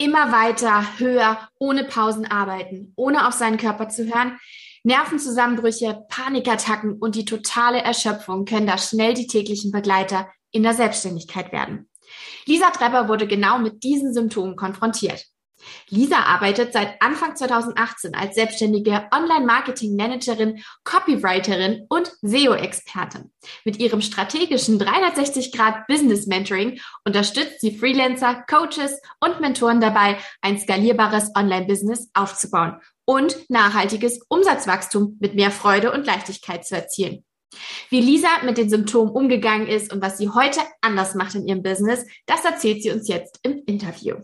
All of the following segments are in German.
Immer weiter, höher, ohne Pausen arbeiten, ohne auf seinen Körper zu hören. Nervenzusammenbrüche, Panikattacken und die totale Erschöpfung können da schnell die täglichen Begleiter in der Selbstständigkeit werden. Lisa Trepper wurde genau mit diesen Symptomen konfrontiert. Lisa arbeitet seit Anfang 2018 als selbstständige Online-Marketing-Managerin, Copywriterin und SEO-Expertin. Mit ihrem strategischen 360-Grad-Business-Mentoring unterstützt sie Freelancer, Coaches und Mentoren dabei, ein skalierbares Online-Business aufzubauen und nachhaltiges Umsatzwachstum mit mehr Freude und Leichtigkeit zu erzielen. Wie Lisa mit den Symptomen umgegangen ist und was sie heute anders macht in ihrem Business, das erzählt sie uns jetzt im Interview.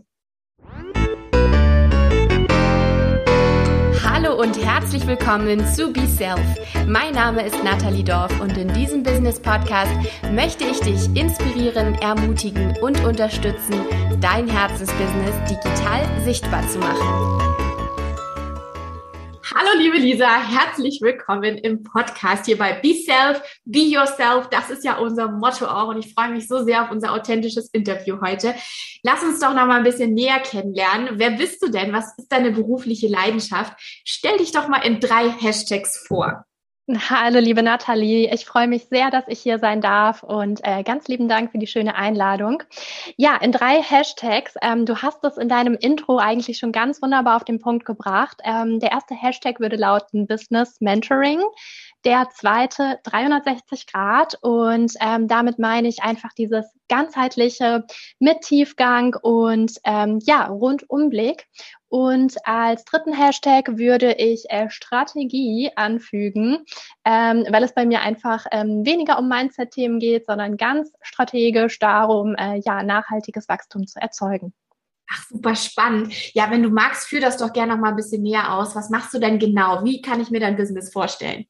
Hallo und herzlich willkommen zu Be Self. Mein Name ist Nathalie Dorf und in diesem Business Podcast möchte ich dich inspirieren, ermutigen und unterstützen, dein Herzensbusiness digital sichtbar zu machen. Hallo liebe Lisa, herzlich willkommen im Podcast hier bei Be Self, Be Yourself. Das ist ja unser Motto auch und ich freue mich so sehr auf unser authentisches Interview heute. Lass uns doch noch mal ein bisschen näher kennenlernen. Wer bist du denn? Was ist deine berufliche Leidenschaft? Stell dich doch mal in drei Hashtags vor. Hallo, liebe Nathalie. Ich freue mich sehr, dass ich hier sein darf und äh, ganz lieben Dank für die schöne Einladung. Ja, in drei Hashtags. Ähm, du hast es in deinem Intro eigentlich schon ganz wunderbar auf den Punkt gebracht. Ähm, der erste Hashtag würde lauten Business Mentoring der zweite 360 Grad und ähm, damit meine ich einfach dieses ganzheitliche mit Tiefgang und ähm, ja, Rundumblick. Und als dritten Hashtag würde ich äh, Strategie anfügen, ähm, weil es bei mir einfach ähm, weniger um Mindset-Themen geht, sondern ganz strategisch darum, äh, ja, nachhaltiges Wachstum zu erzeugen. Ach, super spannend. Ja, wenn du magst, führ das doch gerne noch mal ein bisschen näher aus. Was machst du denn genau? Wie kann ich mir dein Business vorstellen?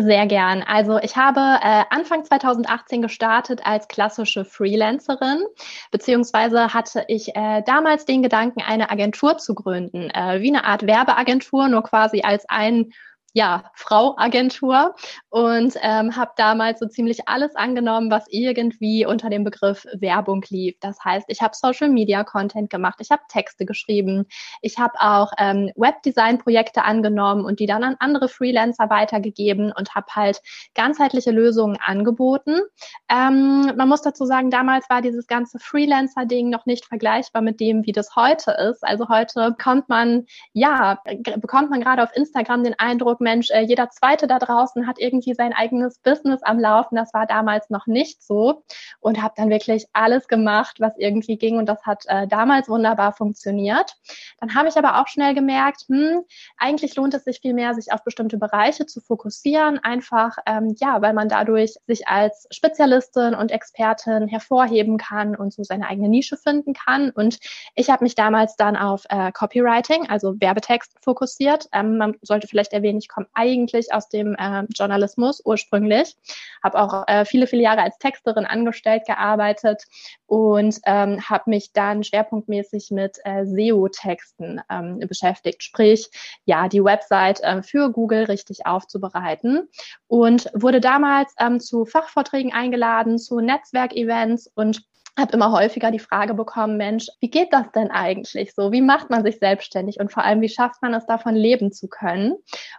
Sehr gern. Also ich habe äh, Anfang 2018 gestartet als klassische Freelancerin, beziehungsweise hatte ich äh, damals den Gedanken, eine Agentur zu gründen, äh, wie eine Art Werbeagentur, nur quasi als ein ja, Frau-Agentur und ähm, habe damals so ziemlich alles angenommen, was irgendwie unter dem Begriff Werbung lief. Das heißt, ich habe Social-Media-Content gemacht, ich habe Texte geschrieben, ich habe auch ähm, Webdesign-Projekte angenommen und die dann an andere Freelancer weitergegeben und habe halt ganzheitliche Lösungen angeboten. Ähm, man muss dazu sagen, damals war dieses ganze Freelancer-Ding noch nicht vergleichbar mit dem, wie das heute ist. Also heute kommt man, ja, bekommt man gerade auf Instagram den Eindruck, Mensch, äh, jeder Zweite da draußen hat irgendwie sein eigenes Business am Laufen. Das war damals noch nicht so und habe dann wirklich alles gemacht, was irgendwie ging und das hat äh, damals wunderbar funktioniert. Dann habe ich aber auch schnell gemerkt, hm, eigentlich lohnt es sich viel mehr, sich auf bestimmte Bereiche zu fokussieren, einfach ähm, ja, weil man dadurch sich als Spezialistin und Expertin hervorheben kann und so seine eigene Nische finden kann. Und ich habe mich damals dann auf äh, Copywriting, also Werbetext fokussiert. Ähm, man sollte vielleicht erwähnen, ich komme eigentlich aus dem äh, Journalismus ursprünglich, habe auch äh, viele, viele Jahre als Texterin angestellt gearbeitet und ähm, habe mich dann schwerpunktmäßig mit äh, SEO-Texten ähm, beschäftigt, sprich ja die Website äh, für Google richtig aufzubereiten. Und wurde damals ähm, zu Fachvorträgen eingeladen, zu Netzwerkevents und habe immer häufiger die Frage bekommen, Mensch, wie geht das denn eigentlich so? Wie macht man sich selbstständig und vor allem, wie schafft man es davon leben zu können?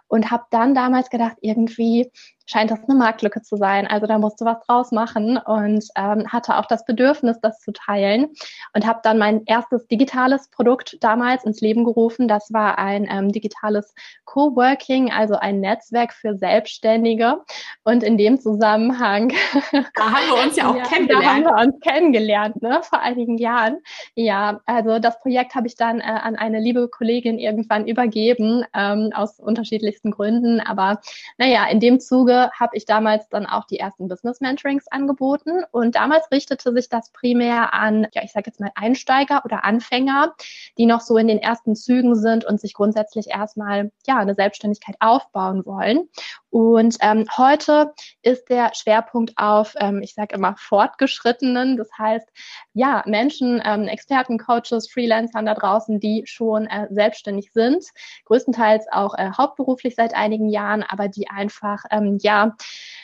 Und habe dann damals gedacht, irgendwie scheint das eine Marktlücke zu sein. Also da musste was draus machen und ähm, hatte auch das Bedürfnis, das zu teilen und habe dann mein erstes digitales Produkt damals ins Leben gerufen. Das war ein ähm, digitales Coworking, also ein Netzwerk für Selbstständige. Und in dem Zusammenhang, da haben wir uns ja auch ja, kennengelernt. Da haben wir uns kennengelernt, ne, vor einigen Jahren. Ja, also das Projekt habe ich dann äh, an eine liebe Kollegin irgendwann übergeben, ähm, aus unterschiedlichsten Gründen. Aber naja, in dem Zuge habe ich damals dann auch die ersten Business Mentorings angeboten und damals richtete sich das primär an, ja, ich sage jetzt mal Einsteiger oder Anfänger, die noch so in den ersten Zügen sind und sich grundsätzlich erstmal ja eine Selbstständigkeit aufbauen wollen. Und ähm, heute ist der Schwerpunkt auf, ähm, ich sage immer, Fortgeschrittenen. Das heißt, ja, Menschen, ähm, Experten, Coaches, Freelancern da draußen, die schon äh, selbstständig sind, größtenteils auch äh, hauptberuflich seit einigen Jahren, aber die einfach ähm, ja ja,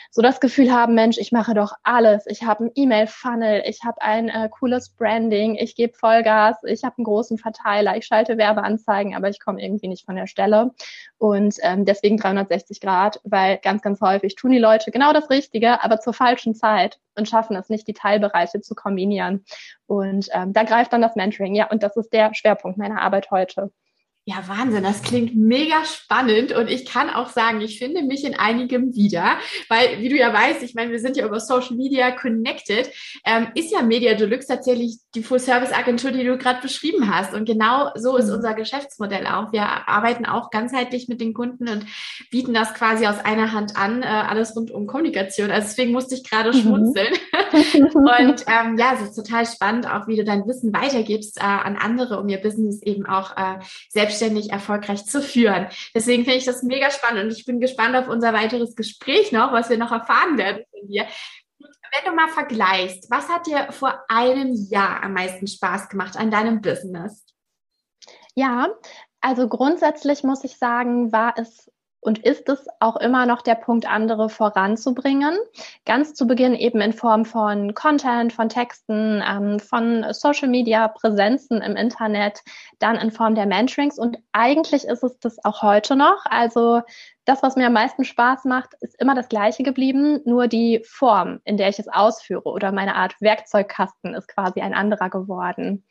so das Gefühl haben, Mensch, ich mache doch alles. Ich habe ein E-Mail-Funnel, ich habe ein äh, cooles Branding, ich gebe Vollgas, ich habe einen großen Verteiler, ich schalte Werbeanzeigen, aber ich komme irgendwie nicht von der Stelle. Und ähm, deswegen 360 Grad, weil ganz, ganz häufig tun die Leute genau das Richtige, aber zur falschen Zeit und schaffen es nicht, die Teilbereiche zu kombinieren. Und ähm, da greift dann das Mentoring, ja, und das ist der Schwerpunkt meiner Arbeit heute. Ja, Wahnsinn, das klingt mega spannend und ich kann auch sagen, ich finde mich in einigem wieder, weil, wie du ja weißt, ich meine, wir sind ja über Social Media connected, ähm, ist ja Media Deluxe tatsächlich die Full-Service-Agentur, die du gerade beschrieben hast und genau so ist mhm. unser Geschäftsmodell auch. Wir arbeiten auch ganzheitlich mit den Kunden und bieten das quasi aus einer Hand an, äh, alles rund um Kommunikation. Also deswegen musste ich gerade mhm. schmunzeln und ähm, ja, es ist total spannend, auch wie du dein Wissen weitergibst äh, an andere, um ihr Business eben auch äh, selbst selbstständig erfolgreich zu führen. Deswegen finde ich das mega spannend und ich bin gespannt auf unser weiteres Gespräch noch, was wir noch erfahren werden von dir. Wenn du mal vergleichst, was hat dir vor einem Jahr am meisten Spaß gemacht an deinem Business? Ja, also grundsätzlich muss ich sagen, war es und ist es auch immer noch der Punkt, andere voranzubringen. Ganz zu Beginn eben in Form von Content, von Texten, ähm, von Social Media Präsenzen im Internet, dann in Form der Mentorings. Und eigentlich ist es das auch heute noch. Also das, was mir am meisten Spaß macht, ist immer das Gleiche geblieben, nur die Form, in der ich es ausführe oder meine Art Werkzeugkasten ist quasi ein anderer geworden.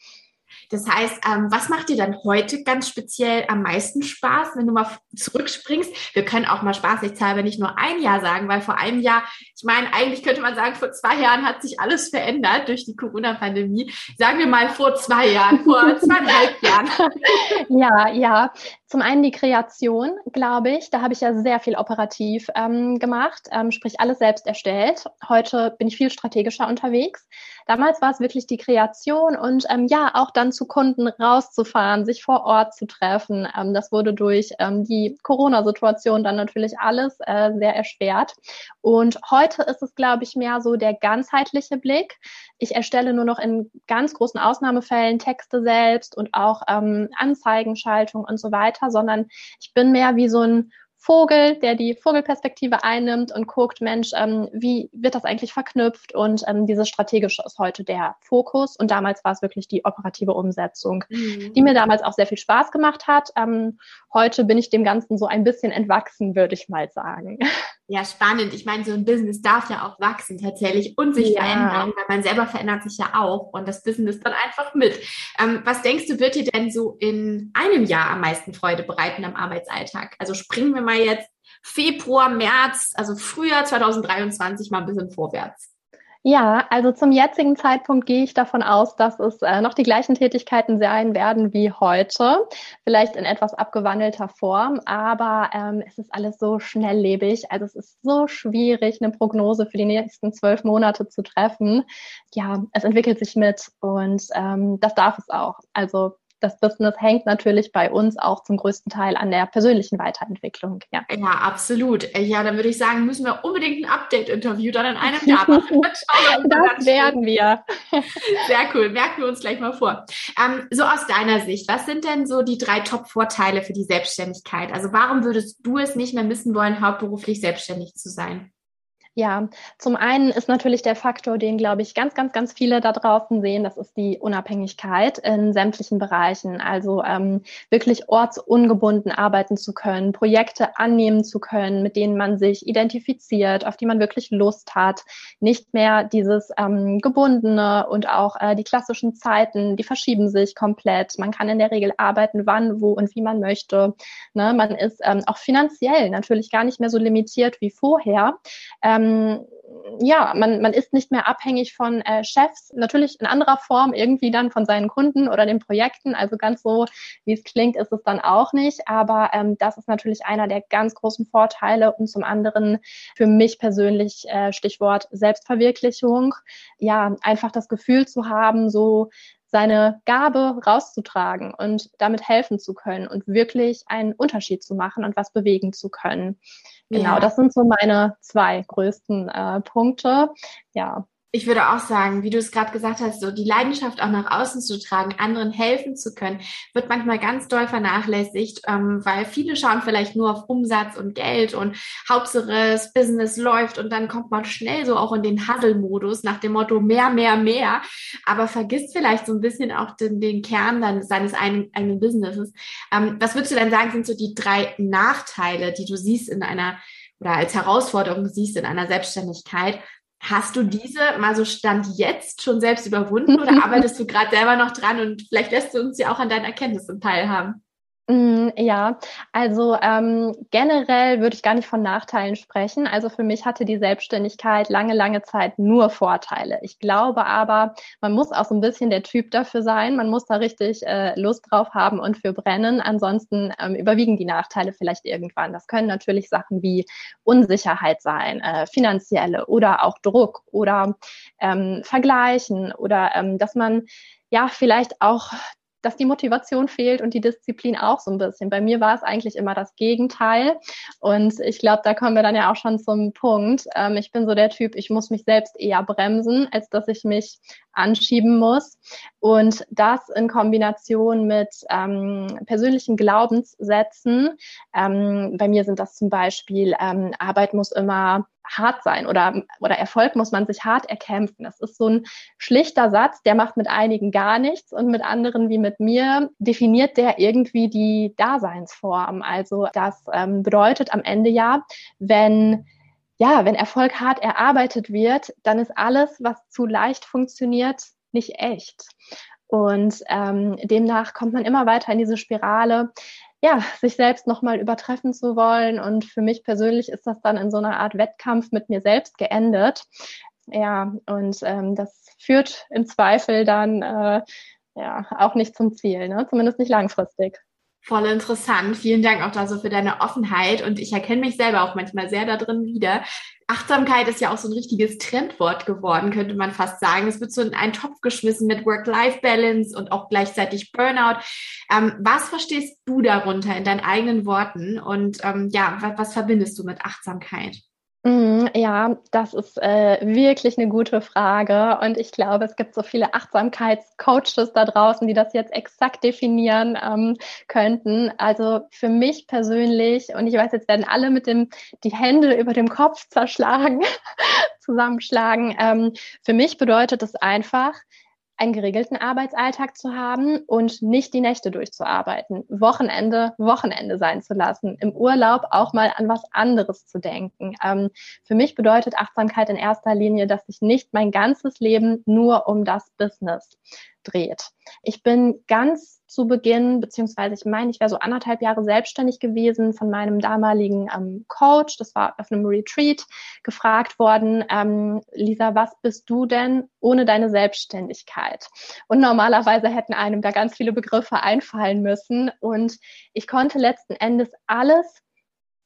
Das heißt, ähm, was macht dir dann heute ganz speziell am meisten Spaß, wenn du mal zurückspringst? Wir können auch mal spaßigshalber nicht nur ein Jahr sagen, weil vor einem Jahr, ich meine, eigentlich könnte man sagen, vor zwei Jahren hat sich alles verändert durch die Corona-Pandemie. Sagen wir mal vor zwei Jahren, vor zweieinhalb Jahren. Ja, ja. Zum einen die Kreation, glaube ich. Da habe ich ja sehr viel operativ ähm, gemacht, ähm, sprich alles selbst erstellt. Heute bin ich viel strategischer unterwegs. Damals war es wirklich die Kreation und ähm, ja, auch dann zu Kunden rauszufahren, sich vor Ort zu treffen. Ähm, das wurde durch ähm, die Corona-Situation dann natürlich alles äh, sehr erschwert. Und heute ist es, glaube ich, mehr so der ganzheitliche Blick. Ich erstelle nur noch in ganz großen Ausnahmefällen Texte selbst und auch ähm, Anzeigenschaltung und so weiter, sondern ich bin mehr wie so ein Vogel, der die Vogelperspektive einnimmt und guckt, Mensch, ähm, wie wird das eigentlich verknüpft? Und ähm, dieses Strategische ist heute der Fokus. Und damals war es wirklich die operative Umsetzung, mhm. die mir damals auch sehr viel Spaß gemacht hat. Ähm, heute bin ich dem Ganzen so ein bisschen entwachsen, würde ich mal sagen. Ja, spannend. Ich meine, so ein Business darf ja auch wachsen tatsächlich und sich ja. verändern, weil man selber verändert sich ja auch und das Business dann einfach mit. Ähm, was denkst du, wird dir denn so in einem Jahr am meisten Freude bereiten am Arbeitsalltag? Also springen wir mal jetzt Februar, März, also Frühjahr 2023 mal ein bisschen vorwärts. Ja, also zum jetzigen Zeitpunkt gehe ich davon aus, dass es äh, noch die gleichen Tätigkeiten sein werden wie heute, vielleicht in etwas abgewandelter Form, aber ähm, es ist alles so schnelllebig, also es ist so schwierig, eine Prognose für die nächsten zwölf Monate zu treffen. Ja, es entwickelt sich mit und ähm, das darf es auch. Also das Business hängt natürlich bei uns auch zum größten Teil an der persönlichen Weiterentwicklung. Ja, ja absolut. Ja, dann würde ich sagen, müssen wir unbedingt ein Update-Interview dann in einem Jahr machen. Das werden wir. Sehr cool. Merken wir uns gleich mal vor. Ähm, so aus deiner Sicht, was sind denn so die drei Top-Vorteile für die Selbstständigkeit? Also warum würdest du es nicht mehr missen wollen, hauptberuflich selbstständig zu sein? Ja, zum einen ist natürlich der Faktor, den, glaube ich, ganz, ganz, ganz viele da draußen sehen, das ist die Unabhängigkeit in sämtlichen Bereichen. Also ähm, wirklich ortsungebunden arbeiten zu können, Projekte annehmen zu können, mit denen man sich identifiziert, auf die man wirklich Lust hat. Nicht mehr dieses ähm, gebundene und auch äh, die klassischen Zeiten, die verschieben sich komplett. Man kann in der Regel arbeiten, wann, wo und wie man möchte. Ne? Man ist ähm, auch finanziell natürlich gar nicht mehr so limitiert wie vorher. Ähm, ähm, ja, man, man ist nicht mehr abhängig von äh, Chefs, natürlich in anderer Form irgendwie dann von seinen Kunden oder den Projekten. Also ganz so, wie es klingt, ist es dann auch nicht. Aber ähm, das ist natürlich einer der ganz großen Vorteile und zum anderen für mich persönlich äh, Stichwort Selbstverwirklichung. Ja, einfach das Gefühl zu haben, so seine Gabe rauszutragen und damit helfen zu können und wirklich einen Unterschied zu machen und was bewegen zu können. Genau, ja. das sind so meine zwei größten äh, Punkte. Ja. Ich würde auch sagen, wie du es gerade gesagt hast, so die Leidenschaft auch nach außen zu tragen, anderen helfen zu können, wird manchmal ganz doll vernachlässigt, ähm, weil viele schauen vielleicht nur auf Umsatz und Geld und Hauptsache das Business läuft und dann kommt man schnell so auch in den Huddle-Modus nach dem Motto mehr, mehr, mehr, aber vergisst vielleicht so ein bisschen auch den, den Kern dann seines eigenen, eigenen Businesses. Ähm, was würdest du denn sagen, sind so die drei Nachteile, die du siehst in einer oder als Herausforderung siehst in einer Selbstständigkeit? Hast du diese mal so Stand jetzt schon selbst überwunden oder arbeitest du gerade selber noch dran und vielleicht lässt du uns ja auch an deinen Erkenntnissen teilhaben? Mm, ja, also ähm, generell würde ich gar nicht von Nachteilen sprechen. Also für mich hatte die Selbstständigkeit lange, lange Zeit nur Vorteile. Ich glaube aber, man muss auch so ein bisschen der Typ dafür sein. Man muss da richtig äh, Lust drauf haben und für brennen. Ansonsten ähm, überwiegen die Nachteile vielleicht irgendwann. Das können natürlich Sachen wie Unsicherheit sein, äh, finanzielle oder auch Druck oder ähm, Vergleichen oder ähm, dass man ja vielleicht auch dass die Motivation fehlt und die Disziplin auch so ein bisschen. Bei mir war es eigentlich immer das Gegenteil. Und ich glaube, da kommen wir dann ja auch schon zum Punkt. Ähm, ich bin so der Typ, ich muss mich selbst eher bremsen, als dass ich mich anschieben muss. Und das in Kombination mit ähm, persönlichen Glaubenssätzen. Ähm, bei mir sind das zum Beispiel, ähm, Arbeit muss immer hart sein oder, oder Erfolg muss man sich hart erkämpfen. Das ist so ein schlichter Satz, der macht mit einigen gar nichts und mit anderen wie mit mir definiert der irgendwie die Daseinsform. Also das ähm, bedeutet am Ende ja, wenn ja, wenn Erfolg hart erarbeitet wird, dann ist alles, was zu leicht funktioniert, nicht echt. Und ähm, demnach kommt man immer weiter in diese Spirale, ja, sich selbst nochmal übertreffen zu wollen. Und für mich persönlich ist das dann in so einer Art Wettkampf mit mir selbst geendet. Ja, und ähm, das führt im Zweifel dann äh, ja auch nicht zum Ziel, ne? zumindest nicht langfristig. Voll interessant. Vielen Dank auch da so für deine Offenheit. Und ich erkenne mich selber auch manchmal sehr da drin wieder. Achtsamkeit ist ja auch so ein richtiges Trendwort geworden, könnte man fast sagen. Es wird so in einen Topf geschmissen mit Work-Life-Balance und auch gleichzeitig Burnout. Ähm, was verstehst du darunter in deinen eigenen Worten? Und ähm, ja, was, was verbindest du mit Achtsamkeit? Mhm, ja, das ist äh, wirklich eine gute Frage. Und ich glaube, es gibt so viele Achtsamkeitscoaches da draußen, die das jetzt exakt definieren ähm, könnten. Also für mich persönlich, und ich weiß, jetzt werden alle mit dem die Hände über dem Kopf zerschlagen, zusammenschlagen. Ähm, für mich bedeutet es einfach, einen geregelten Arbeitsalltag zu haben und nicht die Nächte durchzuarbeiten, Wochenende Wochenende sein zu lassen, im Urlaub auch mal an was anderes zu denken. Ähm, für mich bedeutet Achtsamkeit in erster Linie, dass ich nicht mein ganzes Leben nur um das Business dreht. Ich bin ganz zu Beginn, beziehungsweise ich meine, ich wäre so anderthalb Jahre selbstständig gewesen von meinem damaligen ähm, Coach, das war auf einem Retreat, gefragt worden, ähm, Lisa, was bist du denn ohne deine Selbstständigkeit? Und normalerweise hätten einem da ganz viele Begriffe einfallen müssen und ich konnte letzten Endes alles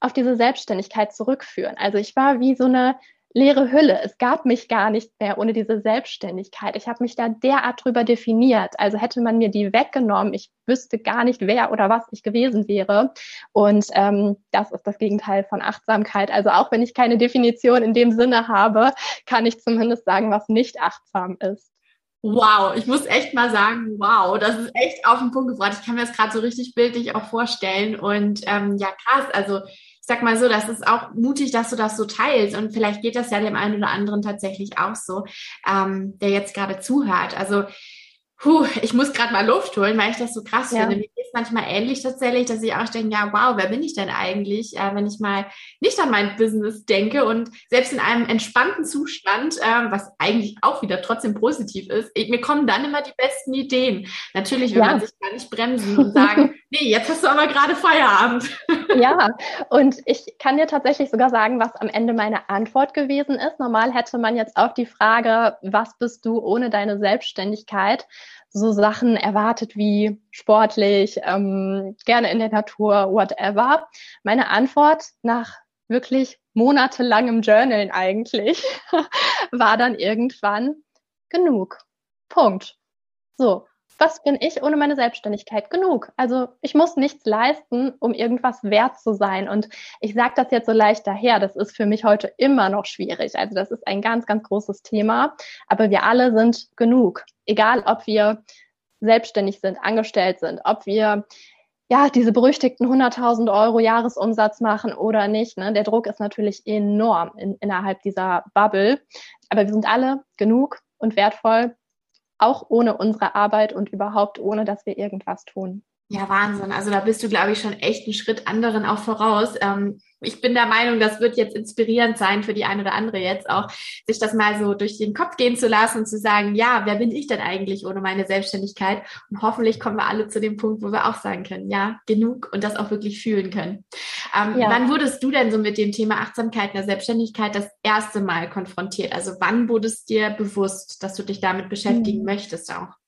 auf diese Selbstständigkeit zurückführen. Also ich war wie so eine leere Hülle. Es gab mich gar nicht mehr ohne diese Selbstständigkeit. Ich habe mich da derart drüber definiert. Also hätte man mir die weggenommen, ich wüsste gar nicht, wer oder was ich gewesen wäre. Und ähm, das ist das Gegenteil von Achtsamkeit. Also auch wenn ich keine Definition in dem Sinne habe, kann ich zumindest sagen, was nicht achtsam ist. Wow, ich muss echt mal sagen, wow, das ist echt auf den Punkt gebracht. Ich kann mir das gerade so richtig bildlich auch vorstellen. Und ähm, ja, krass, also sag mal so, das ist auch mutig, dass du das so teilst. Und vielleicht geht das ja dem einen oder anderen tatsächlich auch so, ähm, der jetzt gerade zuhört. Also Puh, ich muss gerade mal Luft holen, weil ich das so krass ja. finde. Mir geht es manchmal ähnlich tatsächlich, dass ich auch denke, ja, wow, wer bin ich denn eigentlich, äh, wenn ich mal nicht an mein Business denke und selbst in einem entspannten Zustand, äh, was eigentlich auch wieder trotzdem positiv ist, ich, mir kommen dann immer die besten Ideen. Natürlich will ja. man sich gar nicht bremsen und sagen, nee, jetzt hast du aber gerade Feierabend. Ja, und ich kann dir tatsächlich sogar sagen, was am Ende meine Antwort gewesen ist. Normal hätte man jetzt auf die Frage, was bist du ohne deine Selbstständigkeit? So Sachen erwartet wie sportlich, ähm, gerne in der Natur, whatever. Meine Antwort nach wirklich monatelangem Journalen eigentlich war dann irgendwann genug. Punkt. So. Was bin ich ohne meine Selbstständigkeit? Genug. Also ich muss nichts leisten, um irgendwas wert zu sein. Und ich sage das jetzt so leicht daher, das ist für mich heute immer noch schwierig. Also das ist ein ganz, ganz großes Thema. Aber wir alle sind genug. Egal, ob wir selbstständig sind, angestellt sind, ob wir ja, diese berüchtigten 100.000 Euro Jahresumsatz machen oder nicht. Ne? Der Druck ist natürlich enorm in, innerhalb dieser Bubble. Aber wir sind alle genug und wertvoll, auch ohne unsere Arbeit und überhaupt ohne, dass wir irgendwas tun. Ja, Wahnsinn. Also da bist du, glaube ich, schon echt einen Schritt anderen auch voraus. Ähm, ich bin der Meinung, das wird jetzt inspirierend sein für die eine oder andere jetzt auch, sich das mal so durch den Kopf gehen zu lassen und zu sagen, ja, wer bin ich denn eigentlich ohne meine Selbstständigkeit? Und hoffentlich kommen wir alle zu dem Punkt, wo wir auch sagen können, ja, genug und das auch wirklich fühlen können. Ähm, ja. Wann wurdest du denn so mit dem Thema Achtsamkeit in der Selbstständigkeit das erste Mal konfrontiert? Also wann wurdest dir bewusst, dass du dich damit beschäftigen mhm. möchtest auch?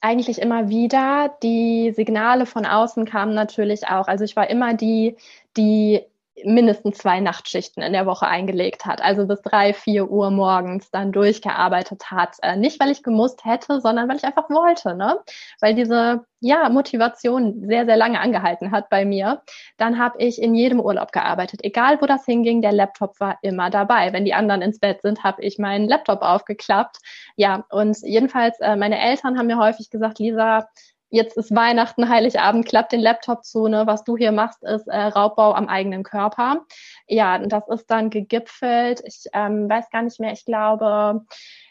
Eigentlich immer wieder. Die Signale von außen kamen natürlich auch. Also ich war immer die, die mindestens zwei Nachtschichten in der Woche eingelegt hat, also bis drei, vier Uhr morgens dann durchgearbeitet hat. Äh, nicht, weil ich gemusst hätte, sondern weil ich einfach wollte, ne? Weil diese ja, Motivation sehr, sehr lange angehalten hat bei mir. Dann habe ich in jedem Urlaub gearbeitet. Egal, wo das hinging, der Laptop war immer dabei. Wenn die anderen ins Bett sind, habe ich meinen Laptop aufgeklappt. Ja, und jedenfalls, äh, meine Eltern haben mir häufig gesagt, Lisa, jetzt ist Weihnachten, Heiligabend, klappt den Laptop zu, ne? Was du hier machst, ist äh, Raubbau am eigenen Körper. Ja, und das ist dann gegipfelt. Ich ähm, weiß gar nicht mehr, ich glaube,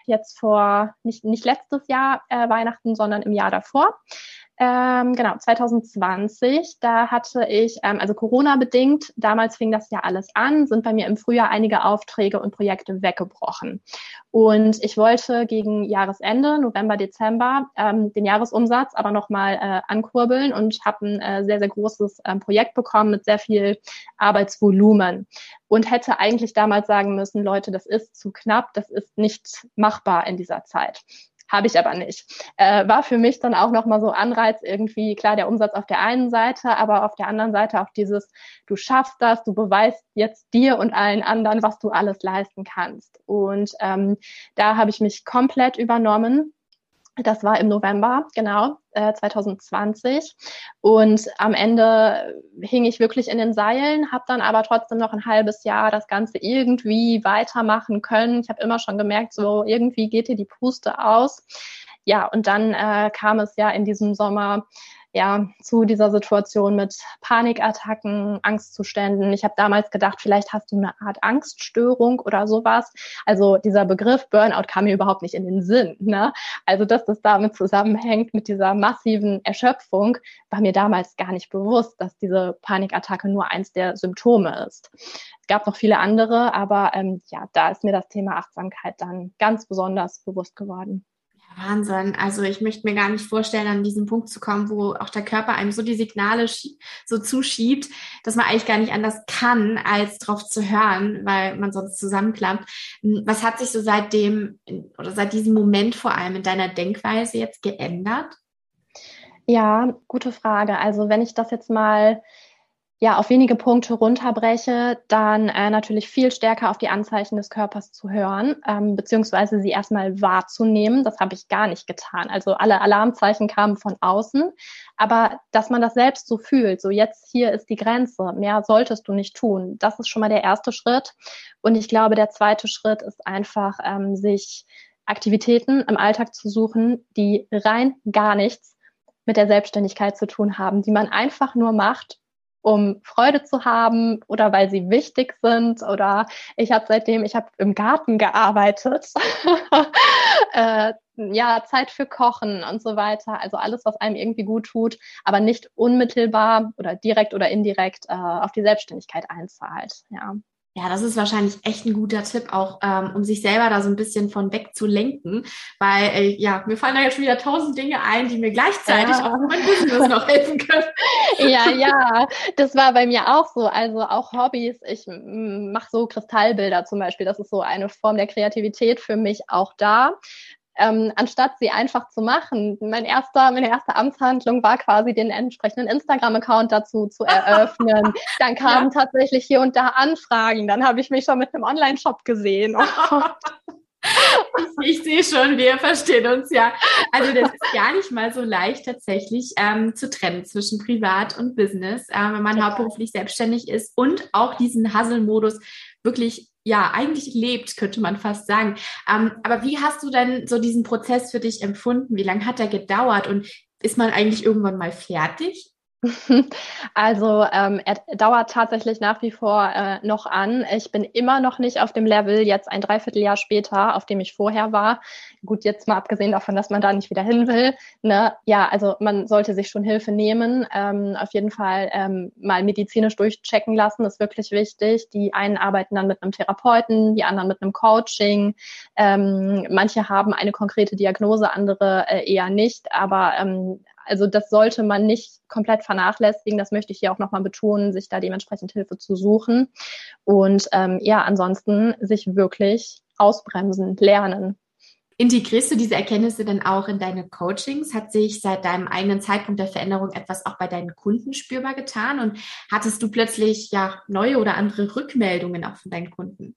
jetzt vor, nicht, nicht letztes Jahr äh, Weihnachten, sondern im Jahr davor. Ähm, genau, 2020, da hatte ich, ähm, also Corona-bedingt, damals fing das ja alles an, sind bei mir im Frühjahr einige Aufträge und Projekte weggebrochen. Und ich wollte gegen Jahresende, November, Dezember, ähm, den Jahresumsatz aber nochmal äh, ankurbeln und habe ein äh, sehr, sehr großes ähm, Projekt bekommen mit sehr viel Arbeitsvolumen und hätte eigentlich damals sagen müssen, Leute, das ist zu knapp, das ist nicht machbar in dieser Zeit. Habe ich aber nicht. Äh, war für mich dann auch nochmal so Anreiz irgendwie, klar, der Umsatz auf der einen Seite, aber auf der anderen Seite auch dieses, du schaffst das, du beweist jetzt dir und allen anderen, was du alles leisten kannst. Und ähm, da habe ich mich komplett übernommen das war im November, genau, äh, 2020. Und am Ende hing ich wirklich in den Seilen, habe dann aber trotzdem noch ein halbes Jahr das Ganze irgendwie weitermachen können. Ich habe immer schon gemerkt, so irgendwie geht dir die Puste aus. Ja, und dann äh, kam es ja in diesem Sommer ja, zu dieser Situation mit Panikattacken, Angstzuständen. Ich habe damals gedacht, vielleicht hast du eine Art Angststörung oder sowas. Also dieser Begriff Burnout kam mir überhaupt nicht in den Sinn. Ne? Also dass das damit zusammenhängt mit dieser massiven Erschöpfung, war mir damals gar nicht bewusst, dass diese Panikattacke nur eins der Symptome ist. Es gab noch viele andere, aber ähm, ja, da ist mir das Thema Achtsamkeit dann ganz besonders bewusst geworden. Wahnsinn. Also ich möchte mir gar nicht vorstellen, an diesen Punkt zu kommen, wo auch der Körper einem so die Signale so zuschiebt, dass man eigentlich gar nicht anders kann, als drauf zu hören, weil man sonst zusammenklappt. Hm, was hat sich so seitdem oder seit diesem Moment vor allem in deiner Denkweise jetzt geändert? Ja, gute Frage. Also wenn ich das jetzt mal ja, auf wenige Punkte runterbreche, dann äh, natürlich viel stärker auf die Anzeichen des Körpers zu hören, ähm, beziehungsweise sie erstmal wahrzunehmen. Das habe ich gar nicht getan. Also alle Alarmzeichen kamen von außen, aber dass man das selbst so fühlt, so jetzt hier ist die Grenze, mehr solltest du nicht tun, das ist schon mal der erste Schritt. Und ich glaube, der zweite Schritt ist einfach, ähm, sich Aktivitäten im Alltag zu suchen, die rein gar nichts mit der Selbstständigkeit zu tun haben, die man einfach nur macht, um Freude zu haben oder weil sie wichtig sind oder ich habe seitdem, ich habe im Garten gearbeitet, äh, ja, Zeit für Kochen und so weiter. Also alles, was einem irgendwie gut tut, aber nicht unmittelbar oder direkt oder indirekt äh, auf die Selbstständigkeit einzahlt. Ja. Ja, das ist wahrscheinlich echt ein guter Tipp, auch ähm, um sich selber da so ein bisschen von weg zu lenken, weil äh, ja, mir fallen da jetzt schon wieder tausend Dinge ein, die mir gleichzeitig ja. auch mein Business noch helfen können. Ja, ja, das war bei mir auch so. Also auch Hobbys. Ich mache so Kristallbilder zum Beispiel. Das ist so eine Form der Kreativität für mich auch da ähm, anstatt sie einfach zu machen. Mein erster, meine erste Amtshandlung war quasi den entsprechenden Instagram-Account dazu zu eröffnen. Dann kamen ja. tatsächlich hier und da Anfragen. Dann habe ich mich schon mit einem Online-Shop gesehen. Ich, ich sehe schon, wir verstehen uns ja. Also das ist gar nicht mal so leicht tatsächlich ähm, zu trennen zwischen Privat und Business, äh, wenn man ja. hauptberuflich selbstständig ist und auch diesen Hustle-Modus wirklich ja eigentlich lebt, könnte man fast sagen. Ähm, aber wie hast du denn so diesen Prozess für dich empfunden? Wie lange hat er gedauert und ist man eigentlich irgendwann mal fertig? Also ähm, er dauert tatsächlich nach wie vor äh, noch an. Ich bin immer noch nicht auf dem Level, jetzt ein Dreivierteljahr später, auf dem ich vorher war. Gut, jetzt mal abgesehen davon, dass man da nicht wieder hin will. Ne? Ja, also man sollte sich schon Hilfe nehmen. Ähm, auf jeden Fall ähm, mal medizinisch durchchecken lassen, ist wirklich wichtig. Die einen arbeiten dann mit einem Therapeuten, die anderen mit einem Coaching. Ähm, manche haben eine konkrete Diagnose, andere äh, eher nicht. Aber ähm, also das sollte man nicht komplett vernachlässigen. Das möchte ich hier auch nochmal betonen, sich da dementsprechend Hilfe zu suchen. Und ähm, ja, ansonsten sich wirklich ausbremsen, lernen. Integrierst du diese Erkenntnisse denn auch in deine Coachings? Hat sich seit deinem eigenen Zeitpunkt der Veränderung etwas auch bei deinen Kunden spürbar getan? Und hattest du plötzlich ja neue oder andere Rückmeldungen auch von deinen Kunden?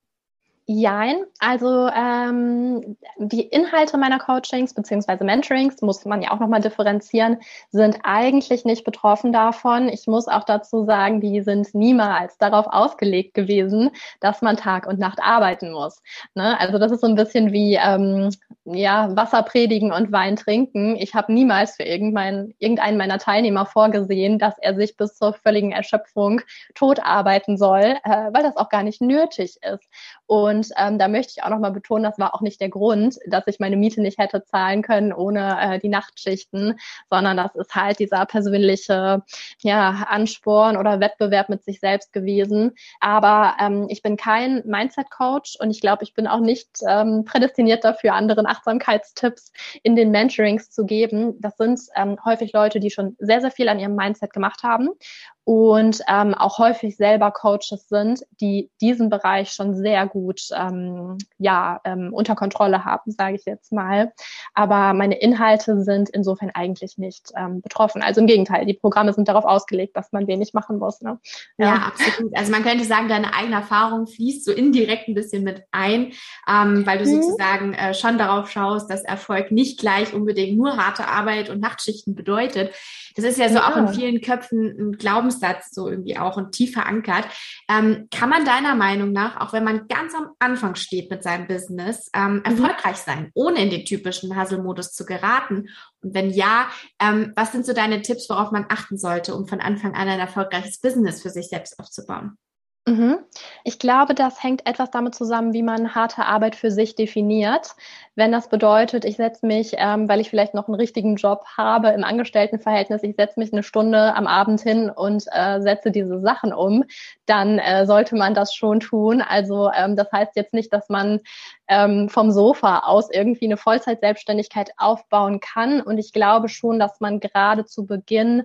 Jein, also ähm, die Inhalte meiner Coachings beziehungsweise Mentorings, muss man ja auch nochmal differenzieren, sind eigentlich nicht betroffen davon. Ich muss auch dazu sagen, die sind niemals darauf ausgelegt gewesen, dass man Tag und Nacht arbeiten muss. Ne? Also das ist so ein bisschen wie ähm, ja, Wasser predigen und Wein trinken. Ich habe niemals für irgendein, irgendeinen meiner Teilnehmer vorgesehen, dass er sich bis zur völligen Erschöpfung tot arbeiten soll, äh, weil das auch gar nicht nötig ist. Und ähm, da möchte ich auch nochmal betonen, das war auch nicht der Grund, dass ich meine Miete nicht hätte zahlen können ohne äh, die Nachtschichten, sondern das ist halt dieser persönliche ja, Ansporn oder Wettbewerb mit sich selbst gewesen. Aber ähm, ich bin kein Mindset-Coach und ich glaube, ich bin auch nicht ähm, prädestiniert dafür, anderen Achtsamkeitstipps in den Mentorings zu geben. Das sind ähm, häufig Leute, die schon sehr, sehr viel an ihrem Mindset gemacht haben und ähm, auch häufig selber Coaches sind, die diesen Bereich schon sehr gut ähm, ja, ähm, unter Kontrolle haben, sage ich jetzt mal. Aber meine Inhalte sind insofern eigentlich nicht ähm, betroffen. Also im Gegenteil, die Programme sind darauf ausgelegt, dass man wenig machen muss. Ne? Ja. ja absolut. Also man könnte sagen, deine eigene Erfahrung fließt so indirekt ein bisschen mit ein, ähm, weil du mhm. sozusagen äh, schon darauf schaust, dass Erfolg nicht gleich unbedingt nur harte Arbeit und Nachtschichten bedeutet. Das ist ja so ja. auch in vielen Köpfen ein Glaubens Glaubenssatz so irgendwie auch und tief verankert. Ähm, kann man deiner Meinung nach, auch wenn man ganz am Anfang steht mit seinem Business, ähm, mhm. erfolgreich sein, ohne in den typischen Hustle-Modus zu geraten? Und wenn ja, ähm, was sind so deine Tipps, worauf man achten sollte, um von Anfang an ein erfolgreiches Business für sich selbst aufzubauen? Mhm. Ich glaube, das hängt etwas damit zusammen, wie man harte Arbeit für sich definiert. Wenn das bedeutet, ich setze mich, ähm, weil ich vielleicht noch einen richtigen Job habe im Angestelltenverhältnis, ich setze mich eine Stunde am Abend hin und äh, setze diese Sachen um, dann äh, sollte man das schon tun. Also ähm, das heißt jetzt nicht, dass man ähm, vom Sofa aus irgendwie eine Vollzeitselbstständigkeit aufbauen kann. Und ich glaube schon, dass man gerade zu Beginn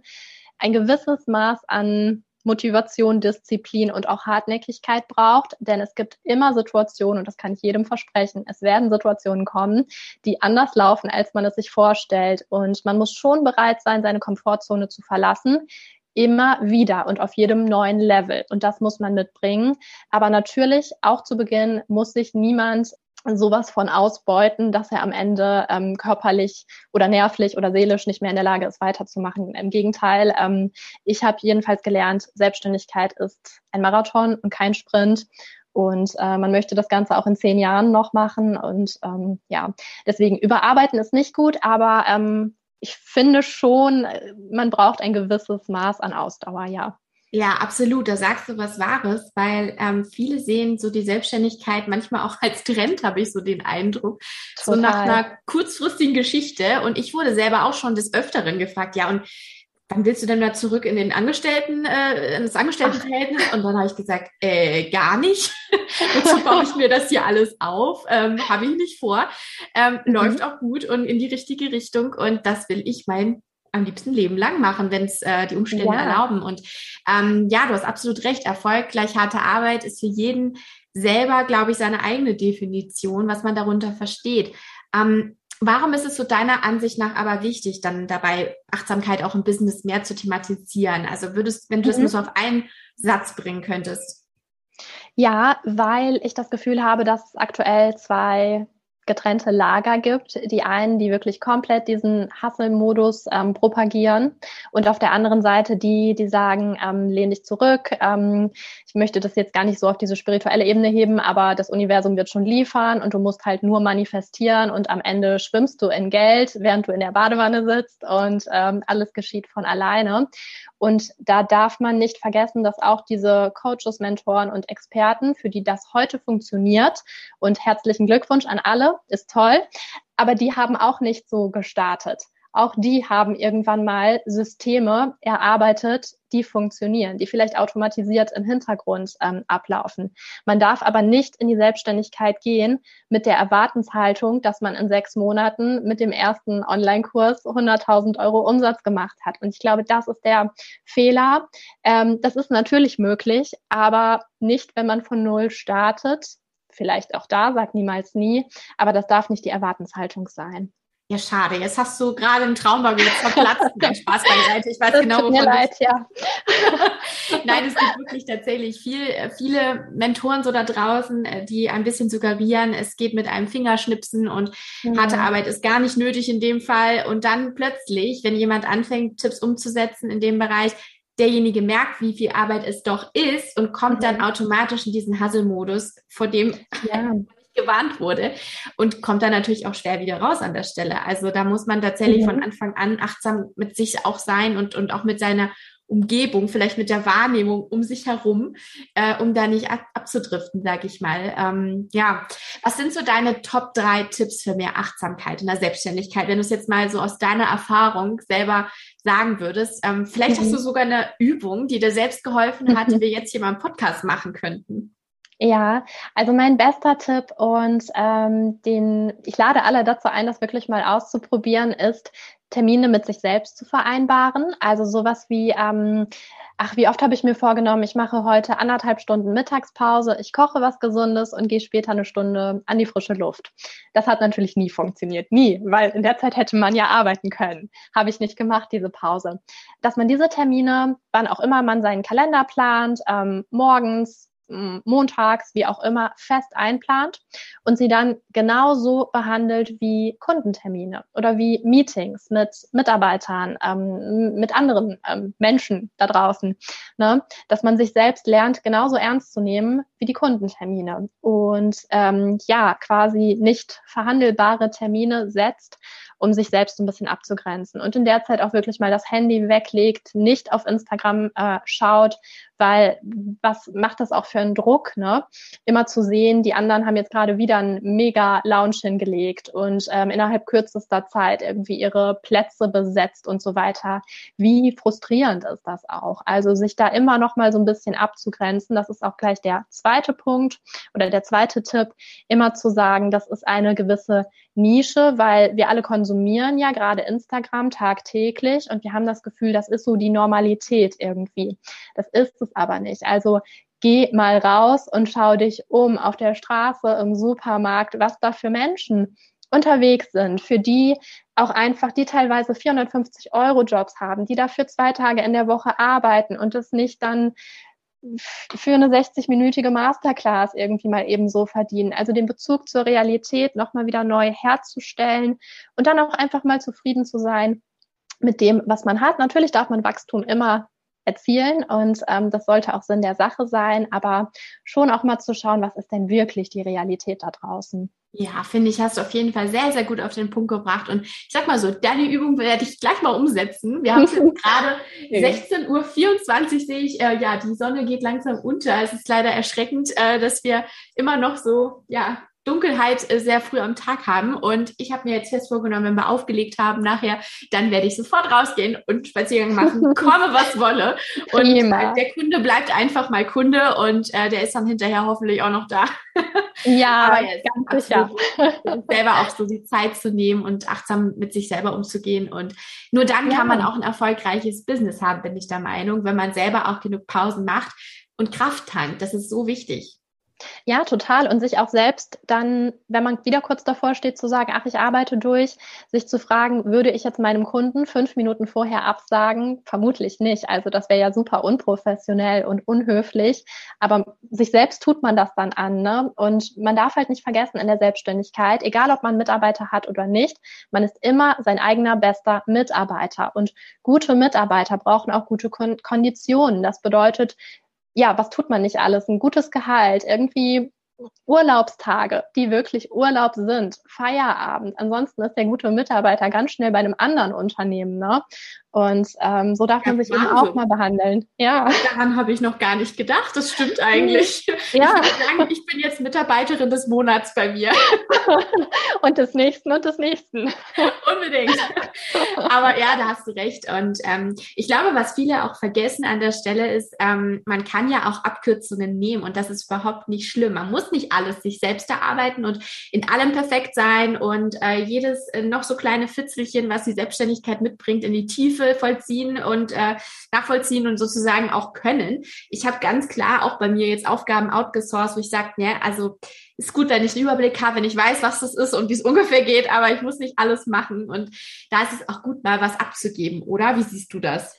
ein gewisses Maß an Motivation, Disziplin und auch Hartnäckigkeit braucht, denn es gibt immer Situationen, und das kann ich jedem versprechen, es werden Situationen kommen, die anders laufen, als man es sich vorstellt. Und man muss schon bereit sein, seine Komfortzone zu verlassen, immer wieder und auf jedem neuen Level. Und das muss man mitbringen. Aber natürlich, auch zu Beginn, muss sich niemand sowas von ausbeuten, dass er am Ende ähm, körperlich oder nervlich oder seelisch nicht mehr in der Lage ist, weiterzumachen. Im Gegenteil, ähm, ich habe jedenfalls gelernt, Selbstständigkeit ist ein Marathon und kein Sprint. Und äh, man möchte das Ganze auch in zehn Jahren noch machen. Und ähm, ja, deswegen überarbeiten ist nicht gut, aber ähm, ich finde schon, äh, man braucht ein gewisses Maß an Ausdauer, ja. Ja, absolut. Da sagst du was Wahres, weil ähm, viele sehen so die Selbstständigkeit manchmal auch als Trend, habe ich so den Eindruck. Total. So nach einer kurzfristigen Geschichte. Und ich wurde selber auch schon des Öfteren gefragt, ja, und wann willst du denn da zurück in den Angestellten, äh, in das Angestelltenverhältnis? Und dann habe ich gesagt, äh, gar nicht. Wozu baue ich mir das hier alles auf? Ähm, habe ich nicht vor. Ähm, mhm. Läuft auch gut und in die richtige Richtung. Und das will ich mein am liebsten Leben lang machen, wenn es äh, die Umstände ja. erlauben. Und ähm, ja, du hast absolut recht. Erfolg gleich harte Arbeit ist für jeden selber, glaube ich, seine eigene Definition, was man darunter versteht. Ähm, warum ist es so deiner Ansicht nach aber wichtig, dann dabei Achtsamkeit auch im Business mehr zu thematisieren? Also würdest, wenn du das mhm. nur so auf einen Satz bringen könntest. Ja, weil ich das Gefühl habe, dass es aktuell zwei getrennte Lager gibt. Die einen, die wirklich komplett diesen Hustle-Modus ähm, propagieren und auf der anderen Seite die, die sagen, ähm, lehn dich zurück. Ähm, ich möchte das jetzt gar nicht so auf diese spirituelle Ebene heben, aber das Universum wird schon liefern und du musst halt nur manifestieren und am Ende schwimmst du in Geld, während du in der Badewanne sitzt und ähm, alles geschieht von alleine. Und da darf man nicht vergessen, dass auch diese Coaches, Mentoren und Experten, für die das heute funktioniert, und herzlichen Glückwunsch an alle, ist toll, aber die haben auch nicht so gestartet auch die haben irgendwann mal Systeme erarbeitet, die funktionieren, die vielleicht automatisiert im Hintergrund ähm, ablaufen. Man darf aber nicht in die Selbstständigkeit gehen mit der Erwartenshaltung, dass man in sechs Monaten mit dem ersten Online-Kurs 100.000 Euro Umsatz gemacht hat. Und ich glaube, das ist der Fehler. Ähm, das ist natürlich möglich, aber nicht, wenn man von Null startet. Vielleicht auch da, sagt niemals nie, aber das darf nicht die Erwartenshaltung sein. Ja, schade. Jetzt hast du gerade einen Traumbau jetzt verplatzt. Nein, Spaß beiseite. Ich weiß das genau, tut mir leid, ja. Nein, es gibt wirklich tatsächlich viel, viele Mentoren so da draußen, äh, die ein bisschen suggerieren, es geht mit einem Fingerschnipsen und mhm. harte Arbeit ist gar nicht nötig in dem Fall. Und dann plötzlich, wenn jemand anfängt, Tipps umzusetzen in dem Bereich, derjenige merkt, wie viel Arbeit es doch ist und kommt mhm. dann automatisch in diesen Hustle-Modus, vor dem ja gewarnt wurde und kommt dann natürlich auch schwer wieder raus an der Stelle. Also da muss man tatsächlich mhm. von Anfang an achtsam mit sich auch sein und, und auch mit seiner Umgebung, vielleicht mit der Wahrnehmung um sich herum, äh, um da nicht ab abzudriften, sag ich mal. Ähm, ja, was sind so deine Top drei Tipps für mehr Achtsamkeit in der Selbstständigkeit, wenn du es jetzt mal so aus deiner Erfahrung selber sagen würdest? Ähm, vielleicht mhm. hast du sogar eine Übung, die dir selbst geholfen hat, die wir jetzt hier mal im Podcast machen könnten. Ja, also mein bester Tipp und ähm, den ich lade alle dazu ein, das wirklich mal auszuprobieren, ist Termine mit sich selbst zu vereinbaren. Also sowas wie ähm, ach, wie oft habe ich mir vorgenommen, ich mache heute anderthalb Stunden Mittagspause, ich koche was Gesundes und gehe später eine Stunde an die frische Luft. Das hat natürlich nie funktioniert, nie, weil in der Zeit hätte man ja arbeiten können. Habe ich nicht gemacht, diese Pause. Dass man diese Termine, wann auch immer man seinen Kalender plant, ähm, morgens, montags, wie auch immer, fest einplant und sie dann genauso behandelt wie Kundentermine oder wie Meetings mit Mitarbeitern, ähm, mit anderen ähm, Menschen da draußen. Ne? Dass man sich selbst lernt, genauso ernst zu nehmen wie die Kundentermine und ähm, ja, quasi nicht verhandelbare Termine setzt, um sich selbst ein bisschen abzugrenzen und in der Zeit auch wirklich mal das Handy weglegt, nicht auf Instagram äh, schaut, weil was macht das auch für einen Druck, ne? Immer zu sehen, die anderen haben jetzt gerade wieder einen mega Lounge hingelegt und ähm, innerhalb kürzester Zeit irgendwie ihre Plätze besetzt und so weiter. Wie frustrierend ist das auch? Also sich da immer noch mal so ein bisschen abzugrenzen, das ist auch gleich der zweite Punkt oder der zweite Tipp, immer zu sagen, das ist eine gewisse Nische, weil wir alle konsumieren ja gerade Instagram tagtäglich und wir haben das Gefühl, das ist so die Normalität irgendwie. Das ist es aber nicht. Also geh mal raus und schau dich um auf der Straße, im Supermarkt, was da für Menschen unterwegs sind, für die auch einfach, die teilweise 450 Euro Jobs haben, die dafür zwei Tage in der Woche arbeiten und es nicht dann für eine 60-minütige Masterclass irgendwie mal eben so verdienen. Also den Bezug zur Realität nochmal wieder neu herzustellen und dann auch einfach mal zufrieden zu sein mit dem, was man hat. Natürlich darf man Wachstum immer erzielen und ähm, das sollte auch Sinn der Sache sein, aber schon auch mal zu schauen, was ist denn wirklich die Realität da draußen. Ja, finde ich, hast du auf jeden Fall sehr, sehr gut auf den Punkt gebracht. Und ich sag mal so, deine Übung werde ich gleich mal umsetzen. Wir haben jetzt gerade 16.24 Uhr, sehe ich, äh, ja, die Sonne geht langsam unter. Es ist leider erschreckend, äh, dass wir immer noch so, ja, Dunkelheit äh, sehr früh am Tag haben. Und ich habe mir jetzt fest vorgenommen, wenn wir aufgelegt haben nachher, dann werde ich sofort rausgehen und Spaziergang machen, komme was wolle. Und äh, der Kunde bleibt einfach mal Kunde und äh, der ist dann hinterher hoffentlich auch noch da. Ja, aber jetzt ganz sicher. selber auch so die Zeit zu nehmen und achtsam mit sich selber umzugehen. Und nur dann ja. kann man auch ein erfolgreiches Business haben, bin ich der Meinung, wenn man selber auch genug Pausen macht und Kraft tankt. Das ist so wichtig. Ja, total. Und sich auch selbst dann, wenn man wieder kurz davor steht, zu sagen, ach, ich arbeite durch, sich zu fragen, würde ich jetzt meinem Kunden fünf Minuten vorher absagen? Vermutlich nicht. Also das wäre ja super unprofessionell und unhöflich. Aber sich selbst tut man das dann an. Ne? Und man darf halt nicht vergessen in der Selbstständigkeit, egal ob man Mitarbeiter hat oder nicht, man ist immer sein eigener bester Mitarbeiter. Und gute Mitarbeiter brauchen auch gute Kon Konditionen. Das bedeutet, ja, was tut man nicht alles? Ein gutes Gehalt, irgendwie Urlaubstage, die wirklich Urlaub sind, Feierabend. Ansonsten ist der gute Mitarbeiter ganz schnell bei einem anderen Unternehmen. Ne? Und ähm, so darf ja, man sich Wahnsinn. eben auch mal behandeln. Ja. Daran habe ich noch gar nicht gedacht. Das stimmt eigentlich. Ja. Ich sagen, ich bin jetzt Mitarbeiterin des Monats bei mir. und des nächsten und des nächsten. Unbedingt. Aber ja, da hast du recht. Und ähm, ich glaube, was viele auch vergessen an der Stelle ist, ähm, man kann ja auch Abkürzungen nehmen und das ist überhaupt nicht schlimm. Man muss nicht alles sich selbst erarbeiten und in allem perfekt sein und äh, jedes äh, noch so kleine Fitzelchen, was die Selbstständigkeit mitbringt, in die Tiefe Hilfe vollziehen und äh, nachvollziehen und sozusagen auch können. Ich habe ganz klar auch bei mir jetzt Aufgaben outgesourced, wo ich sage, ne, also ist gut, wenn ich einen Überblick habe, wenn ich weiß, was das ist und wie es ungefähr geht, aber ich muss nicht alles machen. Und da ist es auch gut, mal was abzugeben, oder? Wie siehst du das?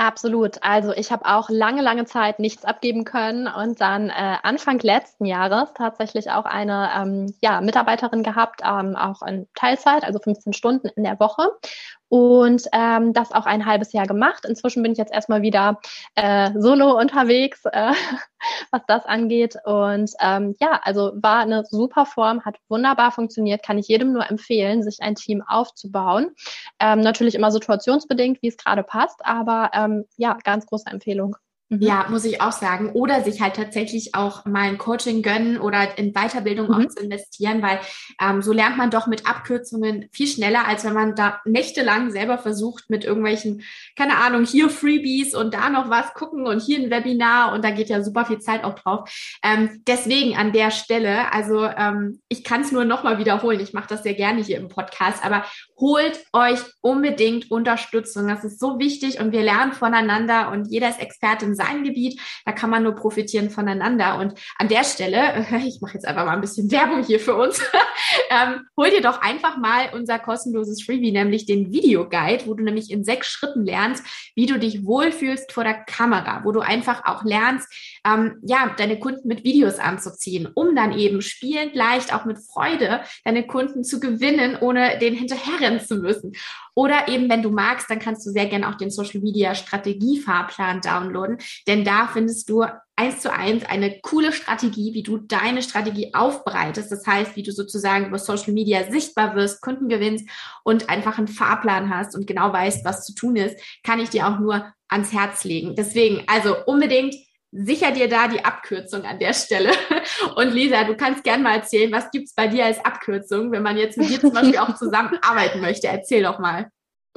Absolut. Also ich habe auch lange, lange Zeit nichts abgeben können und dann äh, Anfang letzten Jahres tatsächlich auch eine ähm, ja, Mitarbeiterin gehabt, ähm, auch in Teilzeit, also 15 Stunden in der Woche und ähm, das auch ein halbes Jahr gemacht. Inzwischen bin ich jetzt erstmal wieder äh, solo unterwegs, äh, was das angeht. Und ähm, ja, also war eine super Form, hat wunderbar funktioniert, kann ich jedem nur empfehlen, sich ein Team aufzubauen. Ähm, natürlich immer situationsbedingt, wie es gerade passt, aber ähm, ja, ganz große Empfehlung. Mhm. Ja, muss ich auch sagen. Oder sich halt tatsächlich auch mal ein Coaching gönnen oder in Weiterbildung mhm. auch zu investieren, weil ähm, so lernt man doch mit Abkürzungen viel schneller, als wenn man da nächtelang selber versucht mit irgendwelchen, keine Ahnung, hier Freebies und da noch was gucken und hier ein Webinar und da geht ja super viel Zeit auch drauf. Ähm, deswegen an der Stelle, also ähm, ich kann es nur nochmal wiederholen, ich mache das sehr gerne hier im Podcast, aber holt euch unbedingt Unterstützung. Das ist so wichtig und wir lernen voneinander und jeder ist Experte in seinem Gebiet. Da kann man nur profitieren voneinander. Und an der Stelle, ich mache jetzt einfach mal ein bisschen Werbung hier für uns, ähm, hol dir doch einfach mal unser kostenloses Freebie, nämlich den Videoguide, wo du nämlich in sechs Schritten lernst, wie du dich wohlfühlst vor der Kamera, wo du einfach auch lernst, ähm, ja, deine Kunden mit Videos anzuziehen, um dann eben spielend leicht auch mit Freude deine Kunden zu gewinnen, ohne den hinterherrennen zu müssen. Oder eben, wenn du magst, dann kannst du sehr gerne auch den Social Media Strategiefahrplan downloaden, denn da findest du eins zu eins eine coole Strategie, wie du deine Strategie aufbereitest. Das heißt, wie du sozusagen über Social Media sichtbar wirst, Kunden gewinnst und einfach einen Fahrplan hast und genau weißt, was zu tun ist, kann ich dir auch nur ans Herz legen. Deswegen, also unbedingt sicher dir da die Abkürzung an der Stelle. Und Lisa, du kannst gerne mal erzählen, was gibt's bei dir als Abkürzung, wenn man jetzt mit dir zum Beispiel auch zusammenarbeiten möchte? Erzähl doch mal.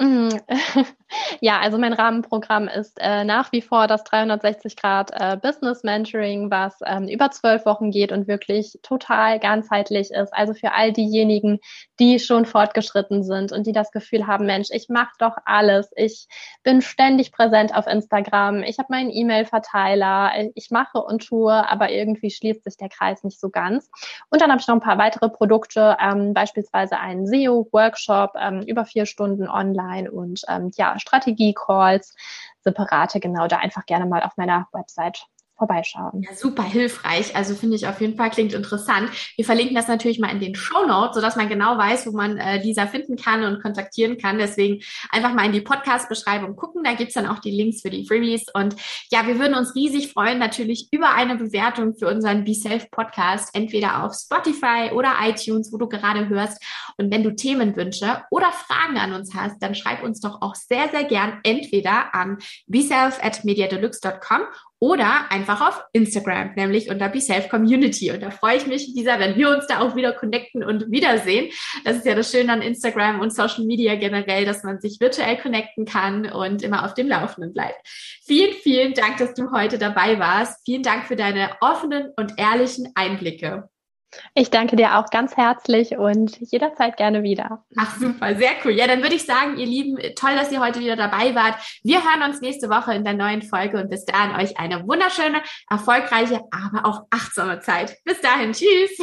Ja, also mein Rahmenprogramm ist äh, nach wie vor das 360 Grad äh, Business Mentoring, was ähm, über zwölf Wochen geht und wirklich total ganzheitlich ist. Also für all diejenigen, die schon fortgeschritten sind und die das Gefühl haben, Mensch, ich mache doch alles. Ich bin ständig präsent auf Instagram. Ich habe meinen E-Mail-Verteiler. Ich mache und tue, aber irgendwie schließt sich der Kreis nicht so ganz. Und dann habe ich noch ein paar weitere Produkte, ähm, beispielsweise einen SEO-Workshop ähm, über vier Stunden online online und ähm, ja, Strategie-Calls, separate, genau, da einfach gerne mal auf meiner Website vorbeischauen. Ja, super hilfreich. Also finde ich auf jeden Fall klingt interessant. Wir verlinken das natürlich mal in den Show Notes, sodass man genau weiß, wo man äh, Lisa finden kann und kontaktieren kann. Deswegen einfach mal in die Podcast-Beschreibung gucken. Da gibt's dann auch die Links für die Freebies. Und ja, wir würden uns riesig freuen, natürlich über eine Bewertung für unseren Be Self Podcast, entweder auf Spotify oder iTunes, wo du gerade hörst. Und wenn du Themenwünsche oder Fragen an uns hast, dann schreib uns doch auch sehr, sehr gern entweder an beself at mediadeluxe.com oder einfach auf Instagram, nämlich unter Be Self Community. Und da freue ich mich, Lisa, wenn wir uns da auch wieder connecten und wiedersehen. Das ist ja das Schöne an Instagram und Social Media generell, dass man sich virtuell connecten kann und immer auf dem Laufenden bleibt. Vielen, vielen Dank, dass du heute dabei warst. Vielen Dank für deine offenen und ehrlichen Einblicke. Ich danke dir auch ganz herzlich und jederzeit gerne wieder. Ach super, sehr cool. Ja, dann würde ich sagen, ihr Lieben, toll, dass ihr heute wieder dabei wart. Wir hören uns nächste Woche in der neuen Folge und bis dahin euch eine wunderschöne, erfolgreiche, aber auch achtsame Zeit. Bis dahin, tschüss.